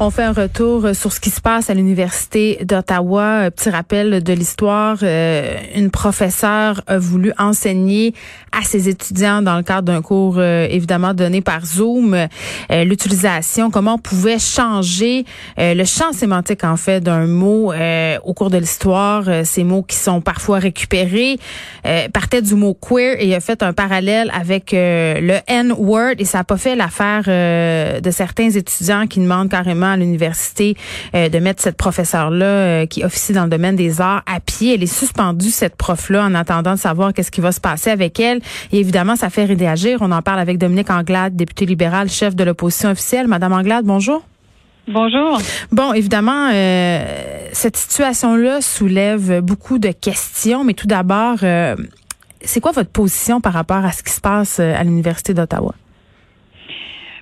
On fait un retour sur ce qui se passe à l'Université d'Ottawa. Petit rappel de l'histoire. Euh, une professeure a voulu enseigner à ses étudiants dans le cadre d'un cours euh, évidemment donné par Zoom euh, l'utilisation, comment on pouvait changer le champ sémantique en fait d'un mot au cours de l'histoire. ces mots qui sont parfois récupérés partaient du mot queer et a fait un parallèle avec le N-word et ça n'a pas fait l'affaire de certains étudiants qui demandent carrément à l'université euh, de mettre cette professeure-là euh, qui officie dans le domaine des arts à pied. Elle est suspendue, cette prof-là, en attendant de savoir qu'est-ce qui va se passer avec elle. Et évidemment, ça fait réagir. On en parle avec Dominique Anglade, députée libérale, chef de l'opposition officielle. Madame Anglade, bonjour. Bonjour. Bon, évidemment, euh, cette situation-là soulève beaucoup de questions, mais tout d'abord, c'est quoi votre position par rapport à ce qui se passe à l'Université d'Ottawa?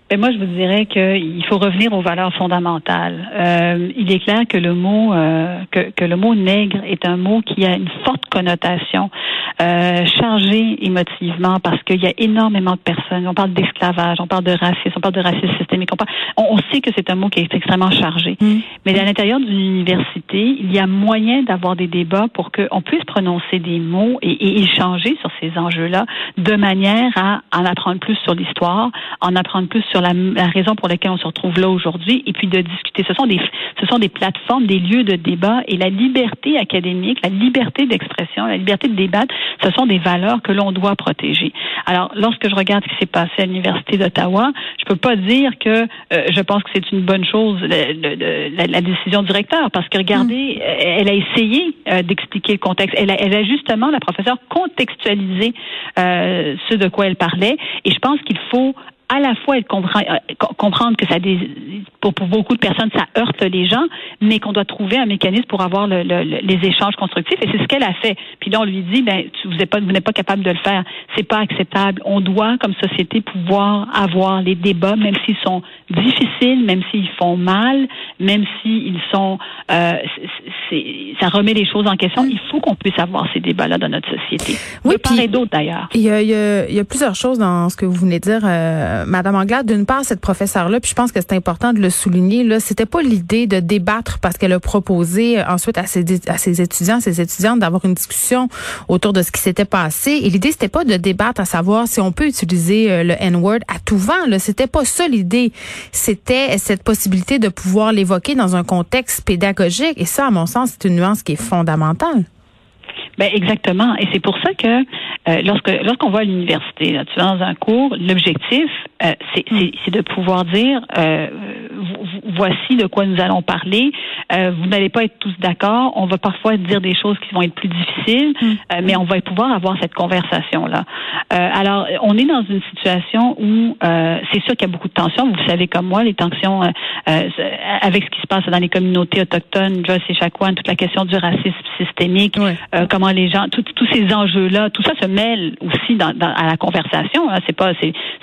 Ben moi, je vous dirais qu'il faut revenir aux valeurs fondamentales. Euh, il est clair que le mot euh, que, que, le mot nègre est un mot qui a une forte connotation, euh, chargé émotivement, parce qu'il y a énormément de personnes. On parle d'esclavage, on parle de racisme, on parle de racisme systémique. On, on, sait que c'est un mot qui est extrêmement chargé. Mm. Mais à l'intérieur d'une université, il y a moyen d'avoir des débats pour qu'on puisse prononcer des mots et, et échanger sur ces enjeux-là de manière à en apprendre plus sur l'histoire, en apprendre plus sur sur la, raison pour laquelle on se retrouve là aujourd'hui et puis de discuter. Ce sont des, ce sont des plateformes, des lieux de débat et la liberté académique, la liberté d'expression, la liberté de débattre, ce sont des valeurs que l'on doit protéger. Alors, lorsque je regarde ce qui s'est passé à l'Université d'Ottawa, je peux pas dire que euh, je pense que c'est une bonne chose, la, la, décision du recteur, parce que regardez, mm. elle a essayé euh, d'expliquer le contexte. Elle a, elle a, justement, la professeure, contextualisé euh, ce de quoi elle parlait. Et je pense qu'il faut à la fois être euh, comprendre que ça pour, pour, beaucoup de personnes ça heurte les gens, mais qu'on doit trouver un mécanisme pour avoir le, les échanges constructifs et c'est ce qu'elle a fait. Puis là on lui dit ben vous n'êtes pas vous n'êtes pas capable de le faire, c'est pas acceptable. On doit comme société pouvoir avoir les débats même s'ils sont difficiles, même s'ils font mal, même s'ils sont euh, ça remet les choses en question. Il faut qu'on puisse avoir ces débats là dans notre société. Oui, puis d'autres d'ailleurs. Il y a, il y a plusieurs choses dans ce que vous venez de dire. Euh, euh, Madame Anglade, d'une part, cette professeure-là, puis je pense que c'est important de le souligner, là, c'était pas l'idée de débattre parce qu'elle a proposé euh, ensuite à ses, à ses étudiants, ses étudiantes d'avoir une discussion autour de ce qui s'était passé. Et l'idée, c'était pas de débattre à savoir si on peut utiliser euh, le N-word à tout vent. Là, c'était pas ça l'idée. C'était cette possibilité de pouvoir l'évoquer dans un contexte pédagogique. Et ça, à mon sens, c'est une nuance qui est fondamentale. Ben exactement. Et c'est pour ça que euh, lorsque lorsqu'on va à l'université, là, tu vas dans un cours, l'objectif, euh, c'est de pouvoir dire euh, voici de quoi nous allons parler. Euh, vous n'allez pas être tous d'accord. On va parfois dire des choses qui vont être plus difficiles, mm. euh, mais on va pouvoir avoir cette conversation là. alors, on est dans une situation où c'est sûr qu'il y a beaucoup de tensions. Vous savez comme moi, les tensions avec ce qui se passe dans les communautés autochtones, Joyce et Chakwan, toute la question du racisme systémique, comment les gens, tous ces enjeux là, tout ça se mêle aussi dans, à la conversation. Hein. C'est pas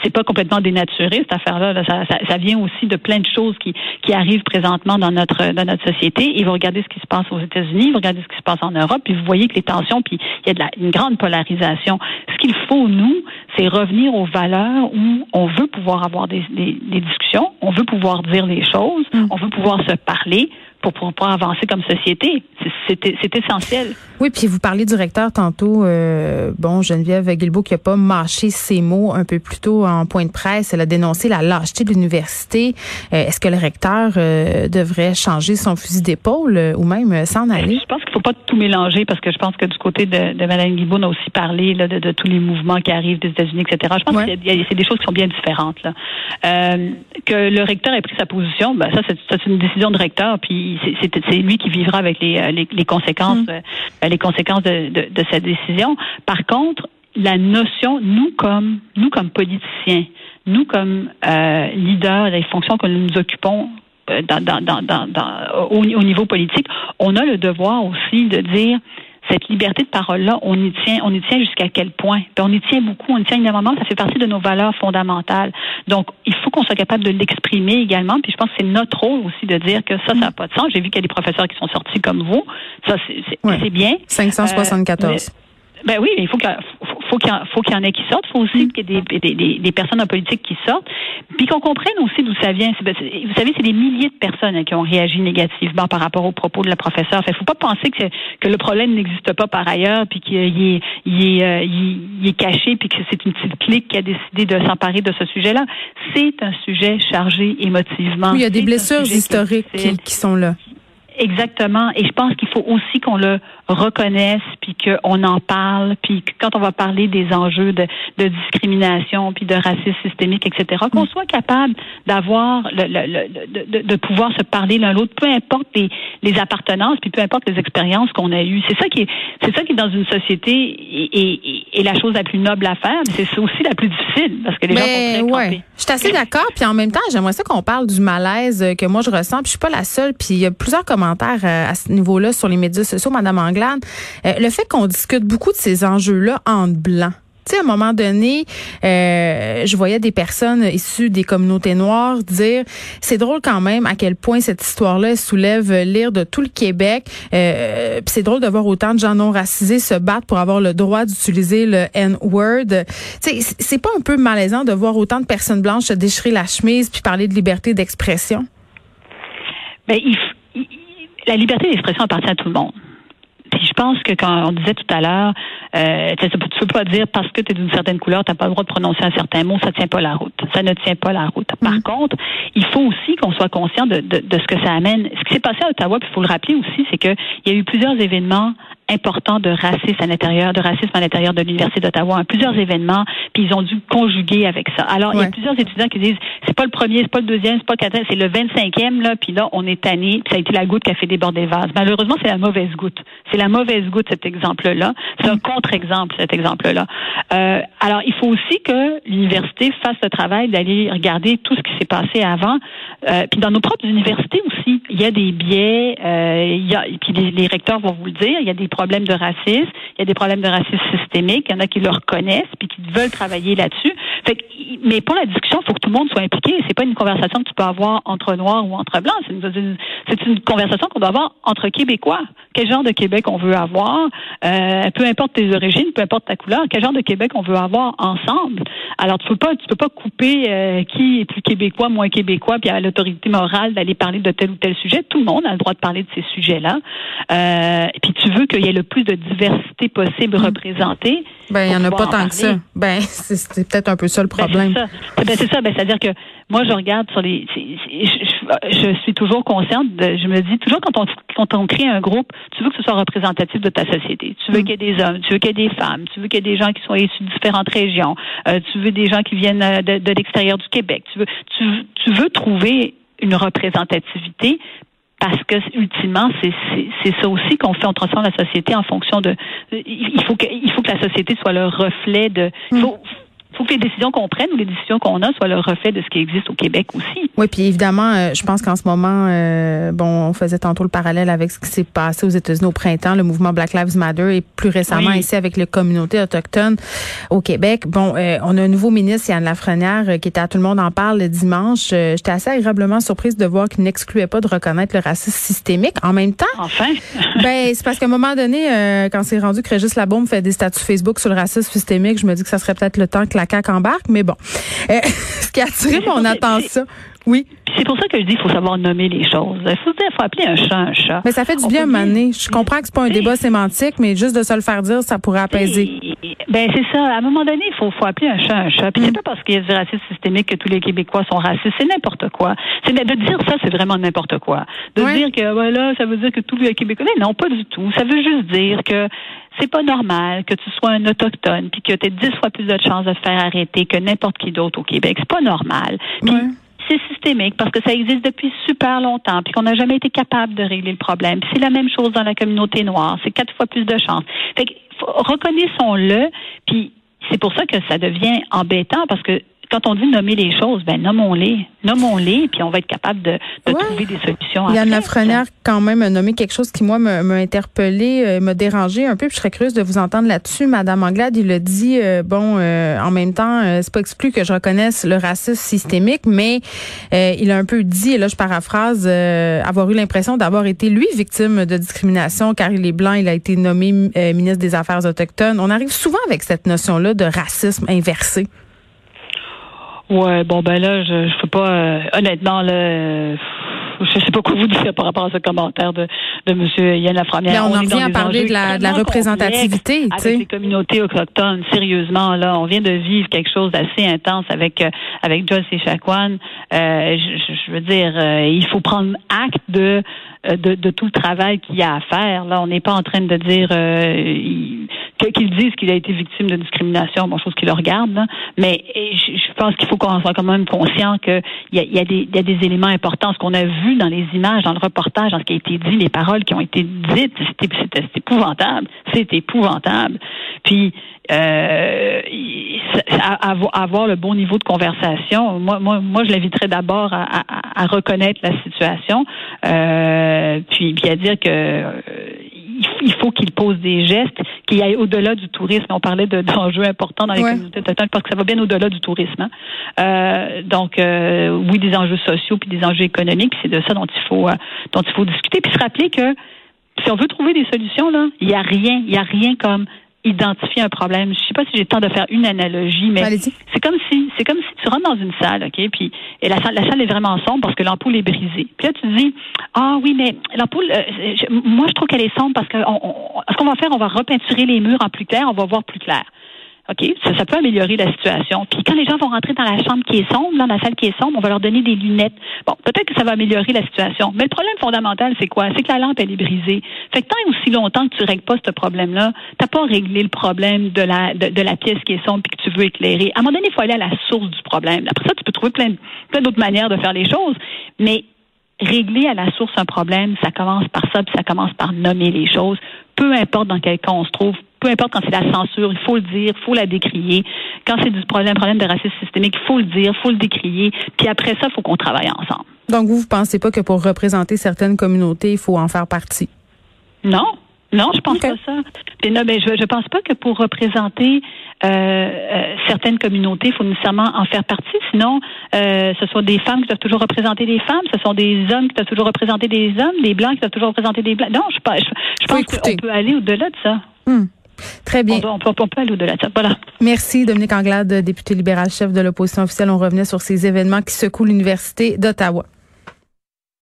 c'est pas complètement dénaturé cette affaire-là. Ça, ça, ça, vient aussi de plein de choses qui, qui arrivent présentement dans notre dans notre société. Et vous regardez ce qui se passe aux États-Unis, vous regardez ce qui se passe en Europe, puis vous voyez que les tensions, puis il y a de la, une grande polarisation. Ce qu'il faut nous, c'est revenir aux valeurs où on veut pouvoir avoir des, des, des discussions, on veut pouvoir dire les choses, mm. on veut pouvoir se parler pour pouvoir avancer comme société. C'est essentiel. Oui, puis vous parlez du recteur tantôt. Euh, bon, Geneviève Guilbeault qui n'a pas mâché ses mots un peu plus tôt en point de presse. Elle a dénoncé la lâcheté de l'université. Euh, est-ce que le recteur euh, devrait changer son fusil d'épaule ou même s'en aller? Je pense qu'il faut pas tout mélanger parce que je pense que du côté de, de Mme Guilbeault, on a aussi parlé là, de, de, tous les mouvements qui arrivent des États-Unis, etc. Je pense que c'est des choses qui sont bien différentes. Là. que le recteur ait pris sa position, ben, ça, c'est une décision de recteur, puis c'est lui qui vivra avec les, euh, les, conséquences, mm. euh, les conséquences de, de, de, cette décision. Par contre, la notion, nous comme nous comme politiciens, nous comme euh, leaders des fonctions que nous nous occupons dans, dans, dans, dans, au, au, niveau politique, on a le devoir aussi de dire cette liberté de parole-là, on y tient, on y tient jusqu'à quel point? Puis on y tient beaucoup, on y tient énormément, ça fait partie de nos valeurs fondamentales. Donc, il faut qu'on soit capable de l'exprimer également. Puis je pense que c'est notre rôle aussi de dire que ça, ça n'a pas de sens. J'ai vu qu'il y a des professeurs qui sont sortis comme vous. Ça, c'est bien. 574. Ben oui, il faut qu'il faut qu'il y, en ait qui sortent. Il faut aussi qu'il y ait des, des, des, personnes en politique qui sortent. Puis qu'on comprenne aussi d'où ça vient. Ben, vous savez, c'est des milliers de personnes hein, qui ont réagi négativement par rapport aux propos de la professeure. Il ne faut pas penser que, que le problème n'existe pas par ailleurs, puis qu'il est, il est, euh, il est caché, puis que c'est une petite clique qui a décidé de s'emparer de ce sujet-là. C'est un sujet chargé émotivement. Oui, il y a des blessures historiques qui, qui sont là. Exactement. Et je pense qu'il faut aussi qu'on le reconnaisse, puis qu'on en parle, puis quand on va parler des enjeux de, de discrimination, puis de racisme systémique, etc., qu'on soit capable d'avoir le, le, de, de, pouvoir se parler l'un l'autre, peu importe les, les appartenances, puis peu importe les expériences qu'on a eues. C'est ça qui est, c'est ça qui est dans une société et, et, la chose la plus noble à faire, mais c'est aussi la plus difficile parce que les gens sont très ouais. Je suis assez d'accord, puis en même temps, j'aimerais ça qu'on parle du malaise que moi je ressens, puis je suis pas la seule, puis il y a plusieurs commentaires euh, à ce niveau-là sur les médias sociaux, Madame Anglade. Euh, le fait qu'on discute beaucoup de ces enjeux-là en blanc. Tu sais, à un moment donné, euh, je voyais des personnes issues des communautés noires dire, c'est drôle quand même à quel point cette histoire-là soulève l'ire de tout le Québec. Euh, c'est drôle de voir autant de gens non racisés se battre pour avoir le droit d'utiliser le N-word. Tu sais, c'est pas un peu malaisant de voir autant de personnes blanches se déchirer la chemise puis parler de liberté d'expression? Ben, la liberté d'expression appartient à tout le monde. Puis je pense que quand on disait tout à l'heure, euh, tu ne peux pas dire parce que tu es d'une certaine couleur, tu n'as pas le droit de prononcer un certain mot, ça tient pas la route. Ça ne tient pas la route. Par mm. contre, il faut aussi qu'on soit conscient de, de, de, ce que ça amène. Ce qui s'est passé à Ottawa, puis il faut le rappeler aussi, c'est qu'il y a eu plusieurs événements important de racisme à l'intérieur, de racisme à l'intérieur de l'université d'Ottawa, à plusieurs événements, puis ils ont dû conjuguer avec ça. Alors il y a plusieurs étudiants qui disent c'est pas le premier, c'est pas le deuxième, c'est pas le quatrième, c'est le 25e là, puis là on est tanné, puis ça a été la goutte qui a fait déborder le vase. Malheureusement c'est la mauvaise goutte, c'est la mauvaise goutte cet exemple-là, c'est un contre-exemple cet exemple-là. Euh, alors il faut aussi que l'université fasse le travail d'aller regarder tout ce qui s'est passé avant, euh, puis dans nos propres universités aussi, il y a des biais, euh, puis les, les recteurs vont vous le dire, il y a des problèmes de racisme, il y a des problèmes de racisme systémique, il y en a qui le reconnaissent puis qui veulent travailler là-dessus. Fait mais pour la discussion, il faut que tout le monde soit impliqué. C'est pas une conversation que tu peux avoir entre noirs ou entre blancs. C'est une, conversation qu'on doit avoir entre Québécois. Quel genre de Québec on veut avoir, euh, peu importe tes origines, peu importe ta couleur, quel genre de Québec on veut avoir ensemble? Alors tu peux pas, tu peux pas couper euh, qui est plus québécois, moins québécois, puis à l'autorité morale d'aller parler de tel ou tel sujet. Tout le monde a le droit de parler de ces sujets-là. Euh, puis tu veux qu'il y ait le plus de diversité possible mm. représentée. Ben il y en a pas tant que ça. Ben c'est peut-être un peu ça le ben, problème. Ben, c'est ça. Ben, c'est-à-dire que moi, je regarde sur les. je, suis toujours consciente. De, je me dis toujours quand on quand on crée un groupe, tu veux que ce soit représentatif de ta société. Tu veux mm. qu'il y ait des hommes, tu veux qu'il y ait des femmes, tu veux qu'il y ait des gens qui soient issus de différentes régions. Euh, tu veux des gens qui viennent euh, de, de l'extérieur du Québec. Tu veux tu, tu veux trouver une représentativité parce que ultimement c'est ça aussi qu'on fait on transforme la société en fonction de il faut que il faut que la société soit le reflet de il faut, il faut que les décisions qu'on prenne ou les décisions qu'on a soient le reflet de ce qui existe au Québec aussi. Oui, puis évidemment, euh, je pense qu'en ce moment, euh, bon, on faisait tantôt le parallèle avec ce qui s'est passé aux États-Unis au printemps, le mouvement Black Lives Matter, et plus récemment ici avec les communautés autochtones au Québec. Bon, euh, on a un nouveau ministre, Yann Lafrenière, qui était à Tout le monde en parle le dimanche. J'étais assez agréablement surprise de voir qu'il n'excluait pas de reconnaître le racisme systémique. En même temps, enfin, ben c'est parce qu'à un moment donné, quand c'est rendu que Régis Labaume fait des statuts Facebook sur le racisme systémique, je me dis que ça serait peut-être le temps que la CAQ embarque, mais bon. Euh, ce qui a attiré mon attention. Oui. C'est pour ça que je dis qu'il faut savoir nommer les choses. Il faut, faut appeler un chat un chat. Mais ça fait du bien à maner. Je comprends que c'est pas un débat sémantique, mais juste de se le faire dire, ça pourrait apaiser. Ben c'est ça. À un moment donné, il faut, faut appeler un chat un chat. Puis c'est mm. pas parce qu'il y a du racisme systémique que tous les Québécois sont racistes. C'est n'importe quoi. C'est de dire ça, c'est vraiment n'importe quoi. De dire que voilà, ça veut dire que tous les Québécois. Non, pas du tout. Ça veut juste dire que c'est pas normal que tu sois un autochtone puis que tu aies dix fois plus de chances de te faire arrêter que n'importe qui d'autre au Québec. C'est pas normal. C'est systémique parce que ça existe depuis super longtemps puis qu'on n'a jamais été capable de régler le problème. c'est la même chose dans la communauté noire. C'est quatre fois plus de chances. Reconnaissons-le. Puis c'est pour ça que ça devient embêtant parce que quand on dit nommer les choses, ben nommons-les, nommons-les, puis on va être capable de, trouver des solutions. Yann Lafrenière, quand même, a nommé quelque chose qui, moi, m'a interpellé, euh, m'a dérangé un peu, puis je serais curieuse de vous entendre là-dessus. Madame Anglade, il a dit, euh, bon, euh, en même temps, c'est pas exclu que je reconnaisse le racisme systémique, mais il a un peu dit, et là je paraphrase, avoir eu l'impression d'avoir été, lui, victime de discrimination, car il est blanc, il a été nommé ministre des Affaires autochtones. On arrive souvent avec cette notion-là de racisme inversé. Ouais, bon ben là, je, je peux pas. Euh, honnêtement, là, euh, je sais pas quoi vous dire par rapport à ce commentaire de, de M. Yann Lafrenière. Mais on, on en revient à parler de la, de la représentativité, avec les communautés autochtones. Sérieusement, là, on vient de vivre quelque chose d'assez intense avec euh, avec Joyce et Chacuan. Euh, je, je, veux dire, il faut prendre acte de de, de, tout le travail qu'il y a à faire. Là, on n'est pas en train de dire euh, qu'ils disent qu'il a été victime de discrimination, bon, chose qui le regarde, mais je, pense qu'il faut qu'on soit quand même conscient qu'il y a, y, a des, y a des éléments importants. Ce qu'on a vu dans les images, dans le reportage, dans ce qui a été dit, les paroles qui ont été dites, c'était épouvantable. C'est épouvantable. Puis, euh, avoir le bon niveau de conversation. Moi, moi, moi je l'inviterais d'abord à, reconnaître la situation, euh, puis, puis à dire que euh, il faut qu'il pose des gestes qui aillent au-delà du tourisme. On parlait d'enjeux importants dans les communautés autochtones parce que ça va bien au-delà du tourisme. Hein. Euh, donc, euh, oui, des enjeux sociaux puis des enjeux économiques, c'est de ça dont il faut euh, dont il faut discuter. Puis se rappeler que si on veut trouver des solutions, là, il n'y a rien, il y a rien comme identifier un problème. Je sais pas si j'ai le temps de faire une analogie, mais c'est comme si c'est comme si tu rentres dans une salle, ok, puis et la salle la salle est vraiment sombre parce que l'ampoule est brisée. Puis là tu te dis ah oui mais l'ampoule, euh, moi je trouve qu'elle est sombre parce que ce qu'on va faire, on va repeinturer les murs en plus clair, on va voir plus clair. OK? Ça, ça, peut améliorer la situation. Puis quand les gens vont rentrer dans la chambre qui est sombre, dans la salle qui est sombre, on va leur donner des lunettes. Bon, peut-être que ça va améliorer la situation. Mais le problème fondamental, c'est quoi? C'est que la lampe, elle est brisée. Fait que tant et aussi longtemps que tu règles pas ce problème-là, t'as pas réglé le problème de la, de, la pièce qui est sombre puis que tu veux éclairer. À un moment donné, il faut aller à la source du problème. Après ça, tu peux trouver plein, plein d'autres manières de faire les choses. Mais régler à la source un problème, ça commence par ça, puis ça commence par nommer les choses. Peu importe dans quel cas on se trouve, peu importe quand c'est la censure, il faut le dire, il faut la décrier. Quand c'est du problème, problème de racisme systémique, il faut le dire, il faut le décrier. Puis après ça, il faut qu'on travaille ensemble. Donc, vous, vous pensez pas que pour représenter certaines communautés, il faut en faire partie? Non, non, je pense pas ça. non, ben, je, je pense pas que pour représenter euh, euh, certaines communautés, il faut nécessairement en faire partie. Sinon, euh, ce sont des femmes qui doivent toujours représenter des femmes, ce sont des hommes qui doivent toujours représenter des hommes, des blancs qui doivent toujours représenter des blancs. Non, je, je, je pense qu'on peut aller au-delà de ça. Hmm. Très bien. On, peut, aller au-delà de ça. Voilà. Merci, Dominique Anglade, député libéral, chef de l'opposition officielle. On revenait sur ces événements qui secouent l'Université d'Ottawa.